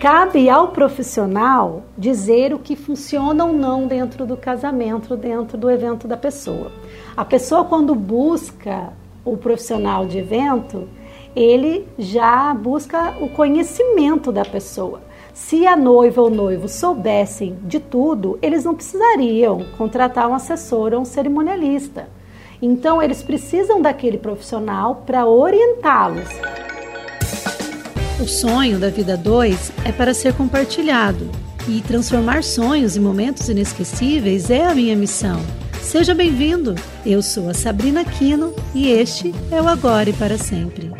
Cabe ao profissional dizer o que funciona ou não dentro do casamento, dentro do evento da pessoa. A pessoa, quando busca o profissional de evento, ele já busca o conhecimento da pessoa. Se a noiva ou noivo soubessem de tudo, eles não precisariam contratar um assessor ou um cerimonialista. Então, eles precisam daquele profissional para orientá-los. O sonho da vida 2 é para ser compartilhado e transformar sonhos em momentos inesquecíveis é a minha missão. Seja bem-vindo! Eu sou a Sabrina Quino e este é o Agora e para Sempre.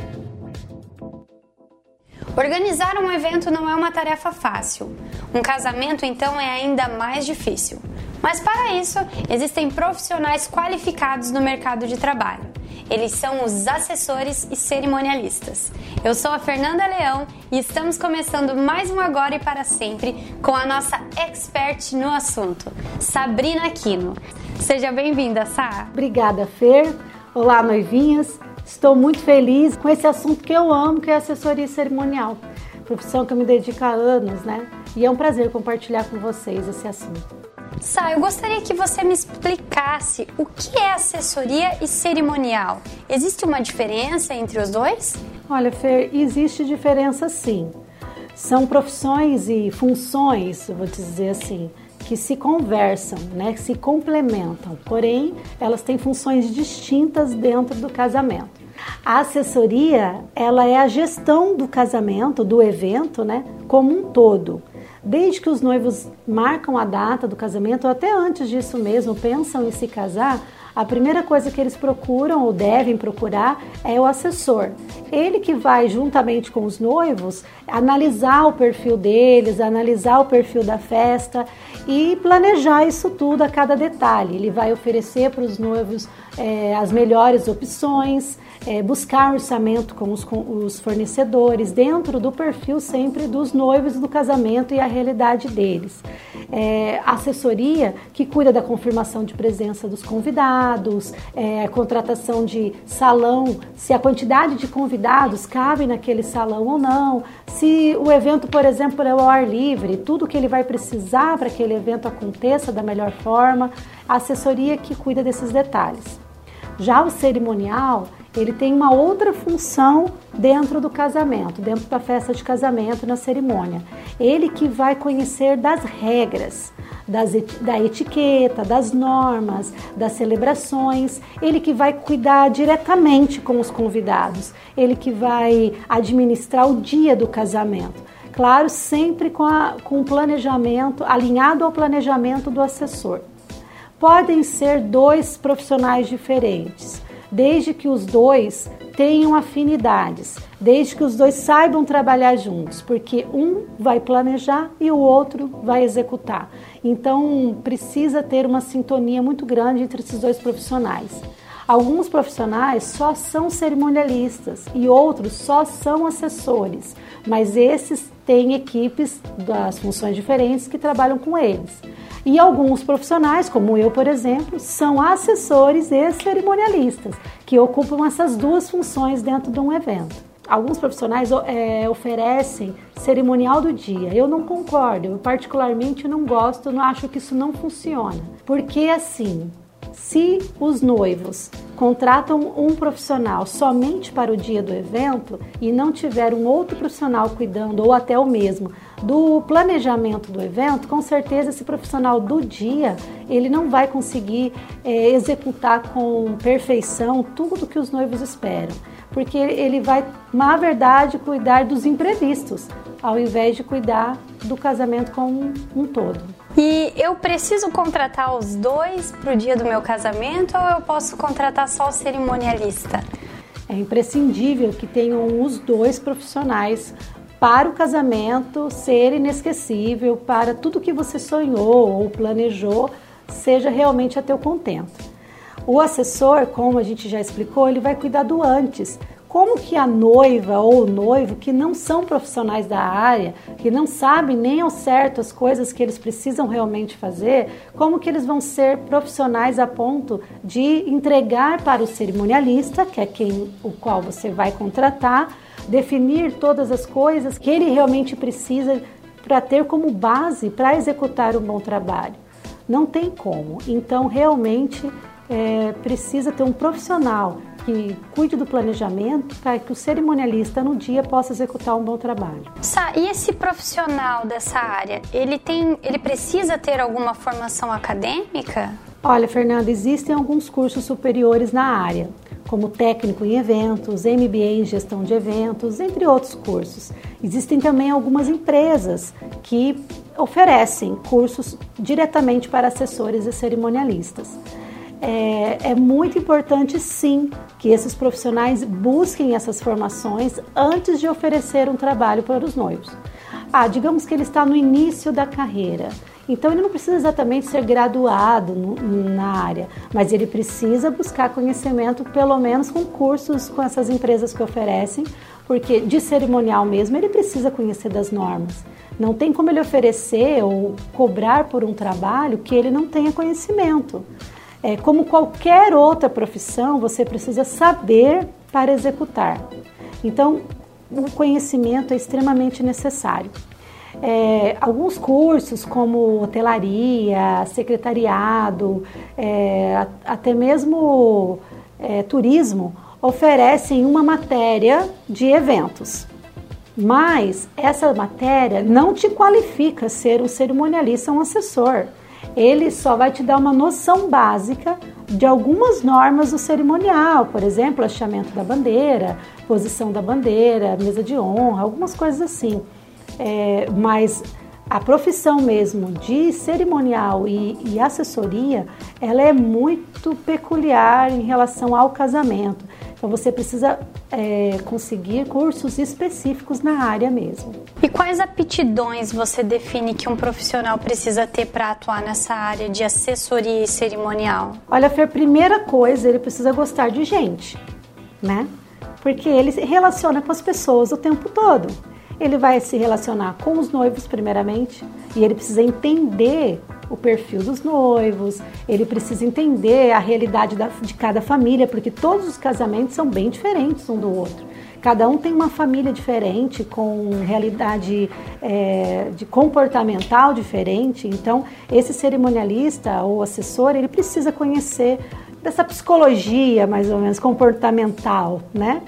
Organizar um evento não é uma tarefa fácil. Um casamento, então, é ainda mais difícil. Mas para isso, existem profissionais qualificados no mercado de trabalho. Eles são os assessores e cerimonialistas. Eu sou a Fernanda Leão e estamos começando mais um Agora e para Sempre com a nossa expert no assunto, Sabrina Aquino. Seja bem-vinda, Sá. Obrigada, Fer. Olá, noivinhas. Estou muito feliz com esse assunto que eu amo, que é assessoria cerimonial. Profissão que eu me dedico há anos, né? E é um prazer compartilhar com vocês esse assunto. Sá, eu gostaria que você me explicasse o que é assessoria e cerimonial. Existe uma diferença entre os dois? Olha, Fer, existe diferença sim. São profissões e funções, vou dizer assim, que se conversam, né, que se complementam. Porém, elas têm funções distintas dentro do casamento. A assessoria, ela é a gestão do casamento, do evento, né, como um todo. Desde que os noivos marcam a data do casamento, ou até antes disso mesmo, pensam em se casar, a primeira coisa que eles procuram ou devem procurar é o assessor. Ele que vai, juntamente com os noivos, analisar o perfil deles, analisar o perfil da festa e planejar isso tudo a cada detalhe. Ele vai oferecer para os noivos é, as melhores opções, é, buscar orçamento com os, com os fornecedores, dentro do perfil sempre dos noivos do casamento e a realidade deles. É, assessoria que cuida da confirmação de presença dos convidados, é, contratação de salão, se a quantidade de convidados cabe naquele salão ou não, se o evento, por exemplo, é ao ar livre, tudo que ele vai precisar para que aquele evento aconteça da melhor forma, a assessoria que cuida desses detalhes. Já o cerimonial ele tem uma outra função dentro do casamento, dentro da festa de casamento, na cerimônia. Ele que vai conhecer das regras, das, da etiqueta, das normas, das celebrações, ele que vai cuidar diretamente com os convidados, ele que vai administrar o dia do casamento. Claro, sempre com, a, com o planejamento, alinhado ao planejamento do assessor. Podem ser dois profissionais diferentes desde que os dois tenham afinidades, desde que os dois saibam trabalhar juntos, porque um vai planejar e o outro vai executar. Então precisa ter uma sintonia muito grande entre esses dois profissionais. Alguns profissionais só são cerimonialistas e outros só são assessores, mas esses têm equipes das funções diferentes que trabalham com eles. E alguns profissionais, como eu, por exemplo, são assessores e cerimonialistas, que ocupam essas duas funções dentro de um evento. Alguns profissionais é, oferecem cerimonial do dia. Eu não concordo, eu particularmente não gosto, não acho que isso não funciona. Porque assim, se os noivos contratam um profissional somente para o dia do evento e não tiver um outro profissional cuidando, ou até o mesmo, do planejamento do evento, com certeza esse profissional do dia ele não vai conseguir é, executar com perfeição tudo que os noivos esperam, porque ele vai, na verdade, cuidar dos imprevistos, ao invés de cuidar do casamento como um todo. E eu preciso contratar os dois para o dia do meu casamento ou eu posso contratar só o cerimonialista? É imprescindível que tenham os dois profissionais para o casamento ser inesquecível, para tudo que você sonhou ou planejou seja realmente a teu contento. O assessor, como a gente já explicou, ele vai cuidar do antes, como que a noiva ou o noivo que não são profissionais da área, que não sabem nem ao certo as coisas que eles precisam realmente fazer, como que eles vão ser profissionais a ponto de entregar para o cerimonialista, que é quem o qual você vai contratar, definir todas as coisas que ele realmente precisa para ter como base para executar um bom trabalho. Não tem como. Então, realmente é, precisa ter um profissional que cuide do planejamento para que o cerimonialista no dia possa executar um bom trabalho. Sá, e esse profissional dessa área, ele tem, ele precisa ter alguma formação acadêmica? Olha, Fernanda, existem alguns cursos superiores na área, como técnico em eventos, MBA em gestão de eventos, entre outros cursos. Existem também algumas empresas que oferecem cursos diretamente para assessores e cerimonialistas. É, é, muito importante, sim, que esses profissionais busquem essas formações antes de oferecer um trabalho para os noivos. Ah, digamos que ele está no início da carreira então ele não precisa exatamente ser graduado no, na área, mas ele precisa buscar conhecimento, pelo menos com cursos com essas empresas que oferecem, porque de cerimonial mesmo ele precisa conhecer das normas. Não tem como ele oferecer ou cobrar por um trabalho que ele não tenha conhecimento. É, como qualquer outra profissão, você precisa saber para executar. Então, o conhecimento é extremamente necessário. É, alguns cursos como hotelaria, secretariado, é, até mesmo é, turismo oferecem uma matéria de eventos. Mas essa matéria não te qualifica ser um cerimonialista, um assessor. Ele só vai te dar uma noção básica de algumas normas do cerimonial, por exemplo, hasteamento da bandeira, posição da bandeira, mesa de honra, algumas coisas assim é, mas a profissão mesmo de cerimonial e, e, assessoria, ela é muito peculiar em relação ao casamento. Então você precisa é, conseguir cursos específicos na área mesmo. E quais aptidões você define que um profissional precisa ter para atuar nessa área de assessoria e cerimonial? Olha, Fer, primeira coisa, ele precisa gostar de gente, né? Porque ele se relaciona com as pessoas o tempo todo ele vai se relacionar com os noivos primeiramente e ele precisa entender o perfil dos noivos, ele precisa entender a realidade da, de cada família, porque todos os casamentos são bem diferentes um do outro. Cada um tem uma família diferente, com realidade é, de comportamental diferente. Então, esse cerimonialista ou assessor, ele precisa conhecer dessa psicologia, mais ou menos, comportamental, né?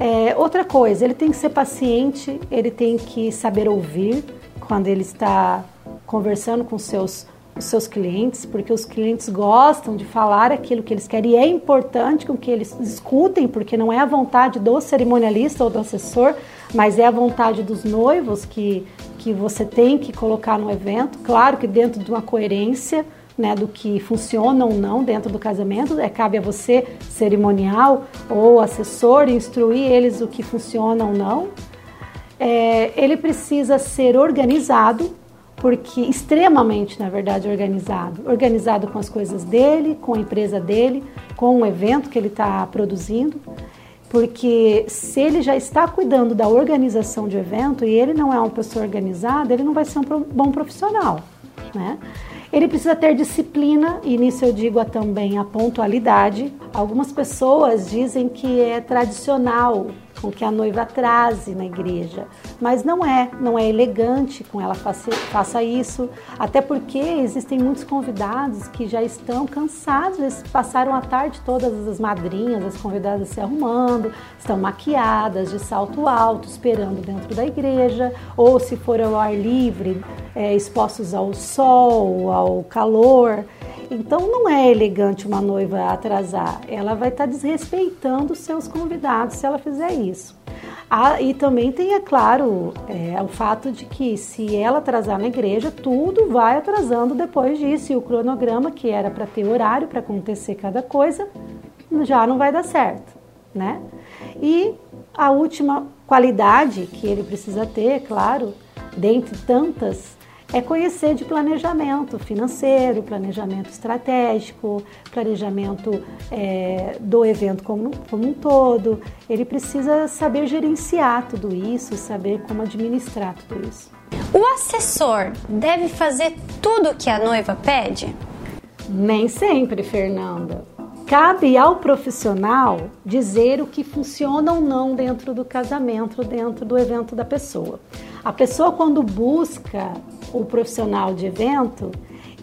É, outra coisa, ele tem que ser paciente, ele tem que saber ouvir quando ele está conversando com seus, os seus clientes, porque os clientes gostam de falar aquilo que eles querem e é importante com que eles escutem, porque não é a vontade do cerimonialista ou do assessor, mas é a vontade dos noivos que, que você tem que colocar no evento. Claro que dentro de uma coerência né, do que funciona ou não dentro do casamento. É, cabe a você, cerimonial ou assessor, instruir eles o que funciona ou não. É, ele precisa ser organizado, porque extremamente, na verdade, organizado. Organizado com as coisas dele, com a empresa dele, com o evento que ele está produzindo. Porque se ele já está cuidando da organização de evento e ele não é uma pessoa organizada, ele não vai ser um bom profissional, né? Ele precisa ter disciplina, e nisso eu digo também a pontualidade. Algumas pessoas dizem que é tradicional com que a noiva atrase na igreja. Mas não é, não é elegante com ela faça, faça isso, até porque existem muitos convidados que já estão cansados, eles passaram a tarde todas as madrinhas, as convidadas se arrumando, estão maquiadas, de salto alto, esperando dentro da igreja, ou se for ao ar livre, é, expostos ao sol, ao calor. Então não é elegante uma noiva atrasar, ela vai estar tá desrespeitando seus convidados se ela fizer isso. Ah, e também tem, é claro, é, o fato de que se ela atrasar na igreja, tudo vai atrasando depois disso. E o cronograma, que era para ter horário para acontecer cada coisa, já não vai dar certo, né? E a última qualidade que ele precisa ter, claro, dentre tantas, é conhecer de planejamento financeiro, planejamento estratégico, planejamento é, do evento como, como um todo. Ele precisa saber gerenciar tudo isso, saber como administrar tudo isso. O assessor deve fazer tudo o que a noiva pede? Nem sempre, Fernanda. cabe ao profissional dizer o que funciona ou não dentro do casamento, dentro do evento da pessoa. A pessoa, quando busca o profissional de evento,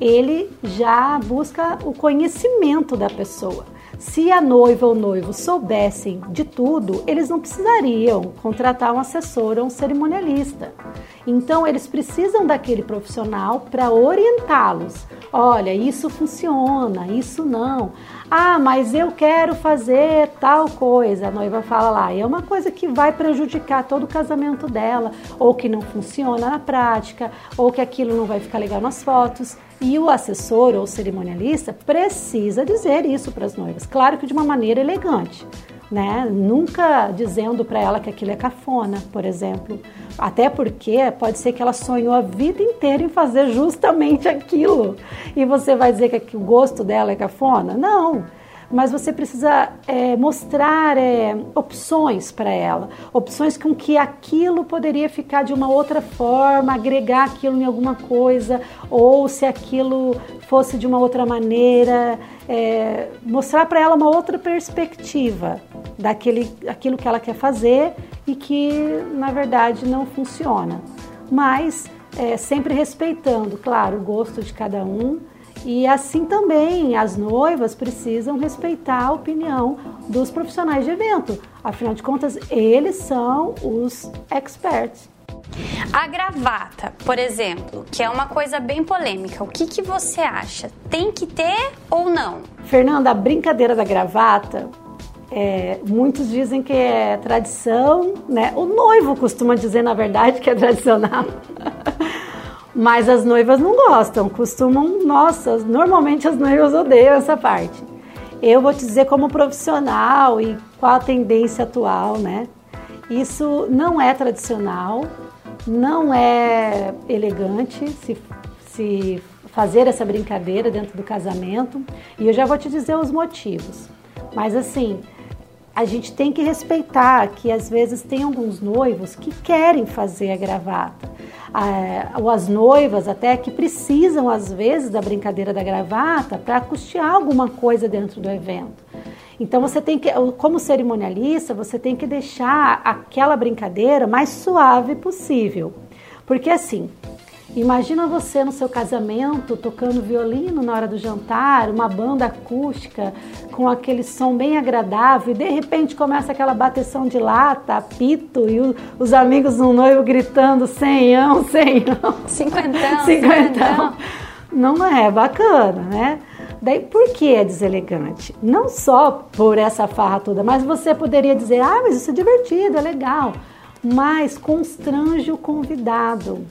ele já busca o conhecimento da pessoa. Se a noiva ou noivo soubessem de tudo, eles não precisariam contratar um assessor ou um cerimonialista. Então, eles precisam daquele profissional para orientá-los. Olha, isso funciona, isso não. Ah, mas eu quero fazer tal coisa. A noiva fala lá, é uma coisa que vai prejudicar todo o casamento dela, ou que não funciona na prática, ou que aquilo não vai ficar legal nas fotos. E o assessor ou cerimonialista precisa dizer isso para as noivas, claro que de uma maneira elegante. Né? Nunca dizendo para ela que aquilo é cafona, por exemplo. Até porque pode ser que ela sonhou a vida inteira em fazer justamente aquilo. E você vai dizer que o gosto dela é cafona? Não mas você precisa é, mostrar é, opções para ela, opções com que aquilo poderia ficar de uma outra forma, agregar aquilo em alguma coisa, ou se aquilo fosse de uma outra maneira, é, mostrar para ela uma outra perspectiva daquele aquilo que ela quer fazer e que na verdade não funciona, mas é, sempre respeitando, claro, o gosto de cada um e assim também as noivas precisam respeitar a opinião dos profissionais de evento. Afinal de contas, eles são os experts. A gravata, por exemplo, que é uma coisa bem polêmica, o que, que você acha? Tem que ter ou não? Fernanda, a brincadeira da gravata, é, muitos dizem que é tradição, né? O noivo costuma dizer, na verdade, que é tradicional. Mas as noivas não gostam, costumam, nossa, normalmente as noivas odeiam essa parte. Eu vou te dizer como profissional e qual a tendência atual, né? Isso não é tradicional, não é elegante se, se fazer essa brincadeira dentro do casamento. E eu já vou te dizer os motivos. Mas assim, a gente tem que respeitar que às vezes tem alguns noivos que querem fazer a gravata ou as noivas até que precisam às vezes da brincadeira da gravata para custear alguma coisa dentro do evento. Então você tem que, como cerimonialista, você tem que deixar aquela brincadeira mais suave possível. Porque assim, Imagina você no seu casamento tocando violino na hora do jantar, uma banda acústica com aquele som bem agradável e de repente começa aquela bateção de lata, apito e o, os amigos do noivo gritando senhão, senhão. Cinquentão, cinquentão. Não é bacana, né? Daí, por que é deselegante? Não só por essa farra toda, mas você poderia dizer, ah, mas isso é divertido, é legal. Mas constrange o convidado.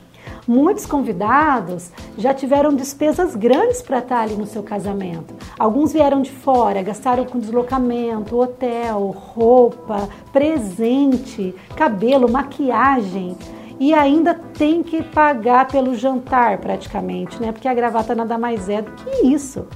Muitos convidados já tiveram despesas grandes para estar ali no seu casamento. Alguns vieram de fora, gastaram com deslocamento, hotel, roupa, presente, cabelo, maquiagem e ainda tem que pagar pelo jantar praticamente, né? Porque a gravata nada mais é do que isso.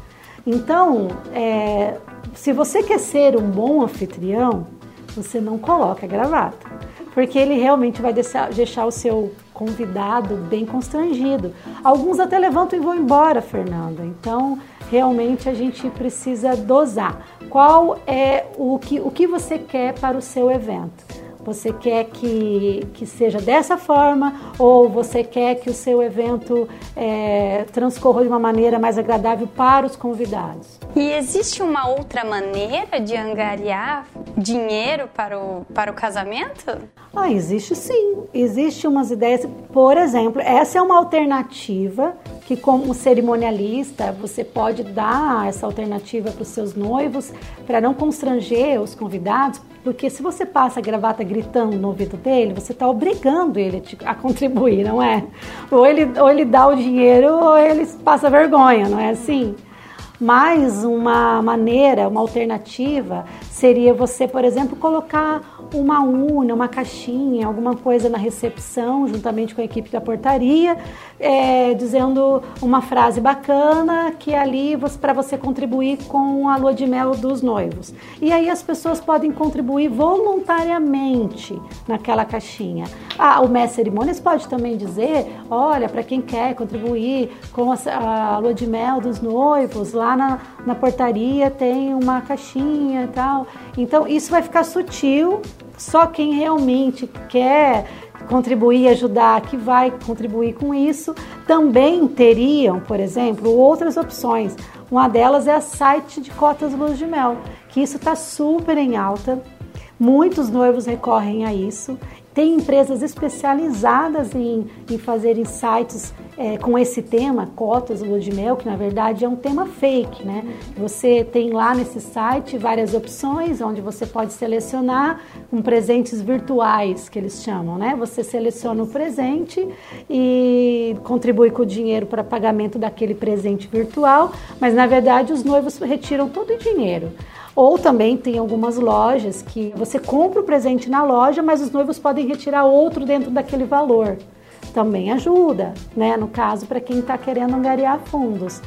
Então, é, se você quer ser um bom anfitrião, você não coloca a gravata, porque ele realmente vai deixar, deixar o seu convidado bem constrangido. Alguns até levantam e vão embora, Fernanda. Então, realmente a gente precisa dosar. Qual é o que, o que você quer para o seu evento? Você quer que, que seja dessa forma ou você quer que o seu evento é, transcorra de uma maneira mais agradável para os convidados? E existe uma outra maneira de angariar dinheiro para o, para o casamento? Ah, existe sim. Existe umas ideias. Por exemplo, essa é uma alternativa que, como cerimonialista, você pode dar essa alternativa para os seus noivos para não constranger os convidados, porque se você passa a gravata gritando no ouvido dele, você está obrigando ele a contribuir, não é? Ou ele, ou ele dá o dinheiro ou ele passa vergonha, não é assim? Mas uma maneira, uma alternativa seria você, por exemplo, colocar uma urna, uma caixinha, alguma coisa na recepção, juntamente com a equipe da portaria, é, dizendo uma frase bacana que é ali para você contribuir com a lua de mel dos noivos. E aí as pessoas podem contribuir voluntariamente naquela caixinha. Ah, o mestre cerimônias pode também dizer, olha, para quem quer contribuir com a, a lua de mel dos noivos lá na na portaria tem uma caixinha e tal. Então isso vai ficar sutil, só quem realmente quer contribuir, ajudar, que vai contribuir com isso, também teriam, por exemplo, outras opções. Uma delas é a site de cotas luz de mel, que isso está super em alta. Muitos noivos recorrem a isso tem empresas especializadas em, em fazer sites é, com esse tema, cotas lua de mel, que na verdade é um tema fake, né? Você tem lá nesse site várias opções onde você pode selecionar com presentes virtuais, que eles chamam, né? Você seleciona o presente e contribui com o dinheiro para pagamento daquele presente virtual, mas na verdade os noivos retiram todo o dinheiro. Ou também tem algumas lojas que você compra o presente na loja, mas os noivos podem retirar outro dentro daquele valor. Também ajuda, né? No caso, para quem está querendo angariar fundos.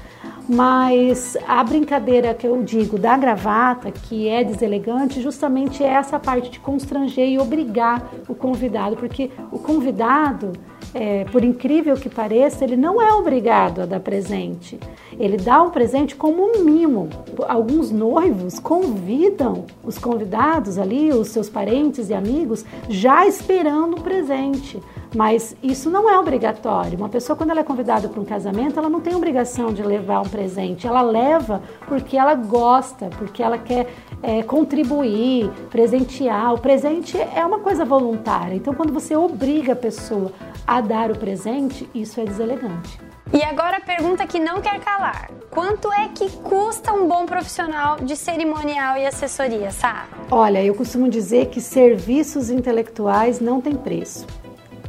Mas a brincadeira que eu digo da gravata, que é deselegante, justamente é essa parte de constranger e obrigar o convidado, porque o convidado é, por incrível que pareça, ele não é obrigado a dar presente. Ele dá um presente como um mimo. Alguns noivos convidam os convidados ali, os seus parentes e amigos, já esperando um presente. Mas isso não é obrigatório. Uma pessoa, quando ela é convidada para um casamento, ela não tem obrigação de levar um presente. Ela leva porque ela gosta, porque ela quer é, contribuir, presentear. O presente é uma coisa voluntária. Então, quando você obriga a pessoa a dar o presente, isso é deselegante. E agora a pergunta que não quer calar: quanto é que custa um bom profissional de cerimonial e assessoria, Sá? Olha, eu costumo dizer que serviços intelectuais não têm preço.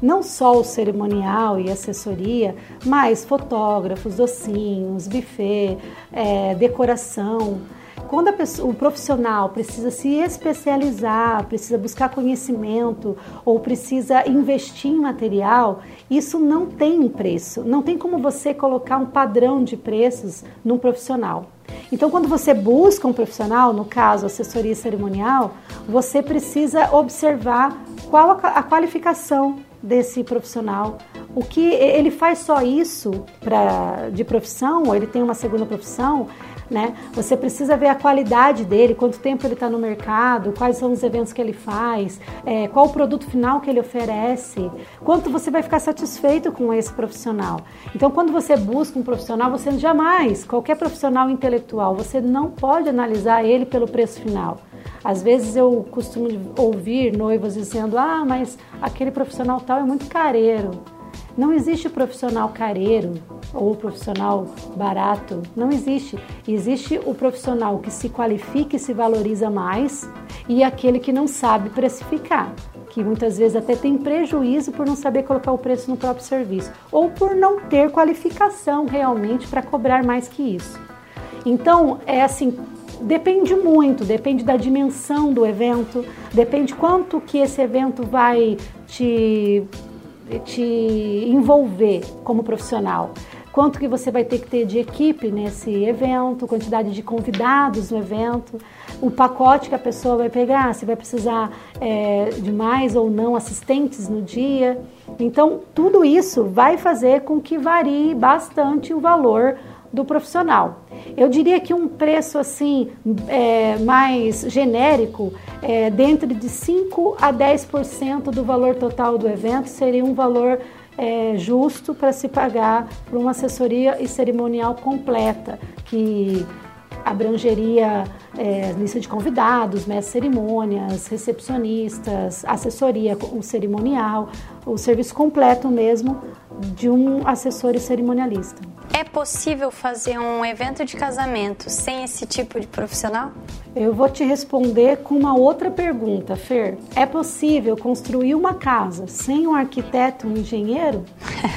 Não só o cerimonial e assessoria, mas fotógrafos, docinhos, buffet, é, decoração. Quando pessoa, o profissional precisa se especializar, precisa buscar conhecimento ou precisa investir em material, isso não tem preço. Não tem como você colocar um padrão de preços num profissional. Então, quando você busca um profissional, no caso assessoria cerimonial, você precisa observar qual a qualificação desse profissional. O que ele faz só isso pra, de profissão, ou ele tem uma segunda profissão, né? Você precisa ver a qualidade dele, quanto tempo ele está no mercado, quais são os eventos que ele faz, é, qual o produto final que ele oferece, quanto você vai ficar satisfeito com esse profissional. Então, quando você busca um profissional, você jamais, qualquer profissional intelectual, você não pode analisar ele pelo preço final. Às vezes eu costumo ouvir noivas dizendo: ah, mas aquele profissional tal é muito careiro. Não existe profissional careiro ou profissional barato, não existe. Existe o profissional que se qualifica e se valoriza mais e aquele que não sabe precificar, que muitas vezes até tem prejuízo por não saber colocar o preço no próprio serviço ou por não ter qualificação realmente para cobrar mais que isso. Então, é assim, depende muito, depende da dimensão do evento, depende quanto que esse evento vai te te envolver como profissional. Quanto que você vai ter que ter de equipe nesse evento, quantidade de convidados no evento, o pacote que a pessoa vai pegar, se vai precisar é, de mais ou não assistentes no dia. Então, tudo isso vai fazer com que varie bastante o valor do profissional. Eu diria que um preço assim é, mais genérico, é, dentro de 5 a 10% do valor total do evento, seria um valor é, justo para se pagar por uma assessoria e cerimonial completa, que abrangeria é, lista de convidados, mestre cerimônias, recepcionistas, assessoria, o cerimonial, o serviço completo mesmo de um assessor e cerimonialista. É possível fazer um evento de casamento sem esse tipo de profissional? Eu vou te responder com uma outra pergunta, Fer. É possível construir uma casa sem um arquiteto, um engenheiro?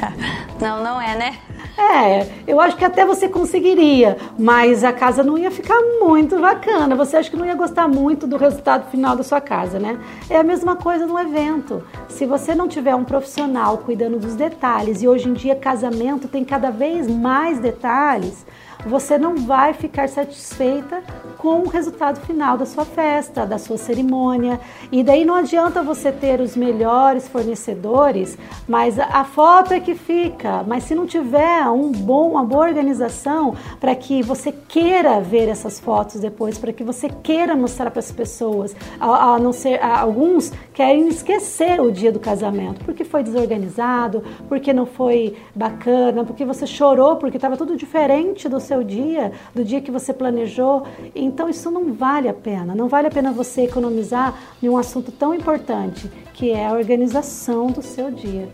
não, não é, né? É, eu acho que até você conseguiria, mas a casa não ia ficar muito bacana. Você acha que não ia gostar muito do resultado final da sua casa, né? É a mesma coisa no evento. Se você não tiver um profissional cuidando dos detalhes, e hoje em dia casamento tem cada vez mais detalhes, você não vai ficar satisfeita com o resultado final da sua festa, da sua cerimônia. E daí não adianta você ter os melhores fornecedores, mas a foto é que fica. Mas se não tiver um bom, uma boa organização para que você queira ver essas fotos depois, para que você queira mostrar para as pessoas. A, a não ser, a, alguns querem esquecer o dia do casamento porque foi desorganizado, porque não foi bacana, porque você chorou, porque estava tudo diferente do seu dia, do dia que você planejou. Então isso não vale a pena. Não vale a pena você economizar em um assunto tão importante que é a organização do seu dia.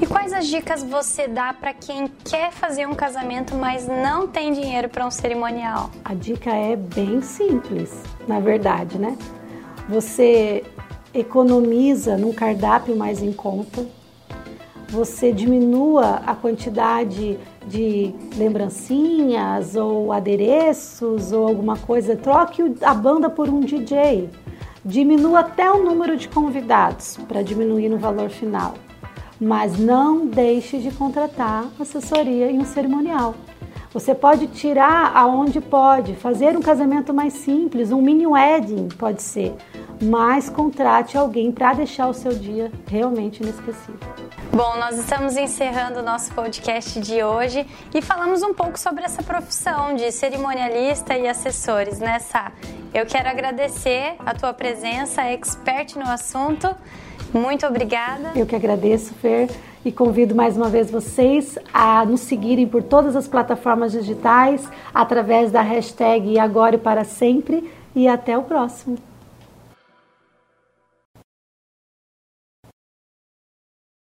E quais as dicas você dá para quem quer fazer um casamento, mas não tem dinheiro para um cerimonial? A dica é bem simples, na verdade, né? Você economiza num cardápio mais em conta, você diminua a quantidade de lembrancinhas ou adereços ou alguma coisa, troque a banda por um DJ. Diminua até o número de convidados para diminuir no valor final. Mas não deixe de contratar assessoria em um cerimonial. Você pode tirar aonde pode, fazer um casamento mais simples, um mini wedding pode ser, mas contrate alguém para deixar o seu dia realmente inesquecível. Bom, nós estamos encerrando o nosso podcast de hoje e falamos um pouco sobre essa profissão de cerimonialista e assessores, né, Sá? Eu quero agradecer a tua presença, expert no assunto. Muito obrigada. Eu que agradeço, Fer, e convido mais uma vez vocês a nos seguirem por todas as plataformas digitais através da hashtag Agora e para sempre. E até o próximo.